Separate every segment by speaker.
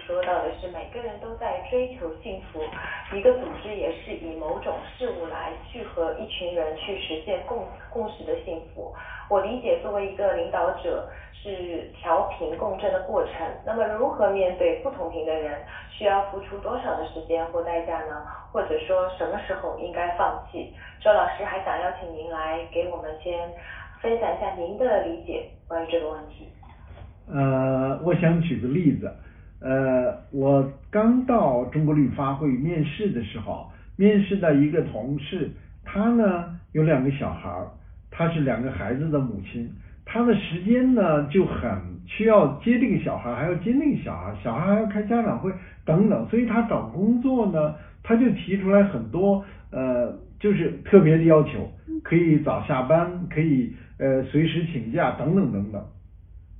Speaker 1: 说到的是每个人都在追求幸福，一个组织也是以某种事物来聚合一群人去实现共共识的幸福。我理解作为一个领导者是调频共振的过程，那么如何面对不同频的人，需要付出多少的时间或代价呢？或者说什么时候应该放弃？周老师还想邀请您来给我们先分享一下您的理解关于这个问题。
Speaker 2: 呃，我想举个例子，呃，我刚到中国绿发会面试的时候，面试的一个同事，他呢有两个小孩儿，他是两个孩子的母亲，他的时间呢就很需要接这个小孩，还要接那个小孩，小孩还要开家长会等等，所以他找工作呢，他就提出来很多呃，就是特别的要求，可以早下班，可以呃随时请假等等等等。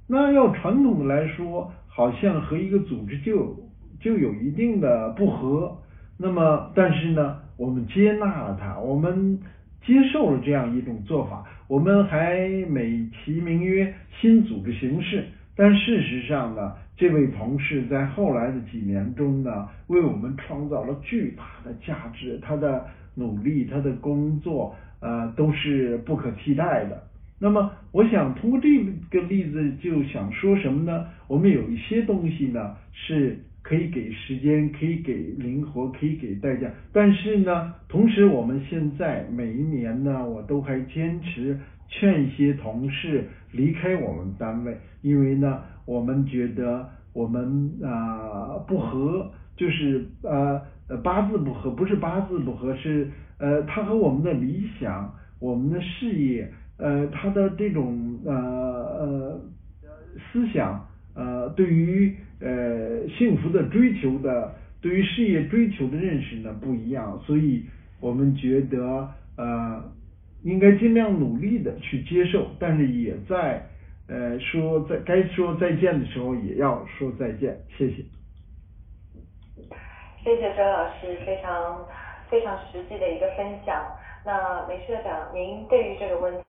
Speaker 2: 那要传统的来说，好像和一个组织就就有一定的不合。那么，但是呢，我们接纳了它，我们接受了这样一种做法，我们还美其名曰新组织形式。但事实上呢，这位同事在后来的几年中呢，为我们创造了巨大的价值，他的努力，他的工作，呃，都是不可替代的。那么，我想通过这个例子，就想说什么呢？我们有一些东西呢，是可以给时间，可以给灵活，可以给代价。但是呢，同时我们现在每一年呢，我都还坚持劝一些同事离开我们单位，因为呢，我们觉得我们啊不合，就是呃八字不合，不是八字不合，是呃他和我们的理想，我们的事业。呃，他的这种呃呃思想，呃，对于呃幸福的追求的，对于事业追求的认识呢不一样，所以我们觉得呃应该尽量努力的去接受，但是也在呃说在该说再见的时候也要说再见，谢谢。
Speaker 1: 谢谢周老师非常非常实际的一个分享。那梅社长，您对于这个问题？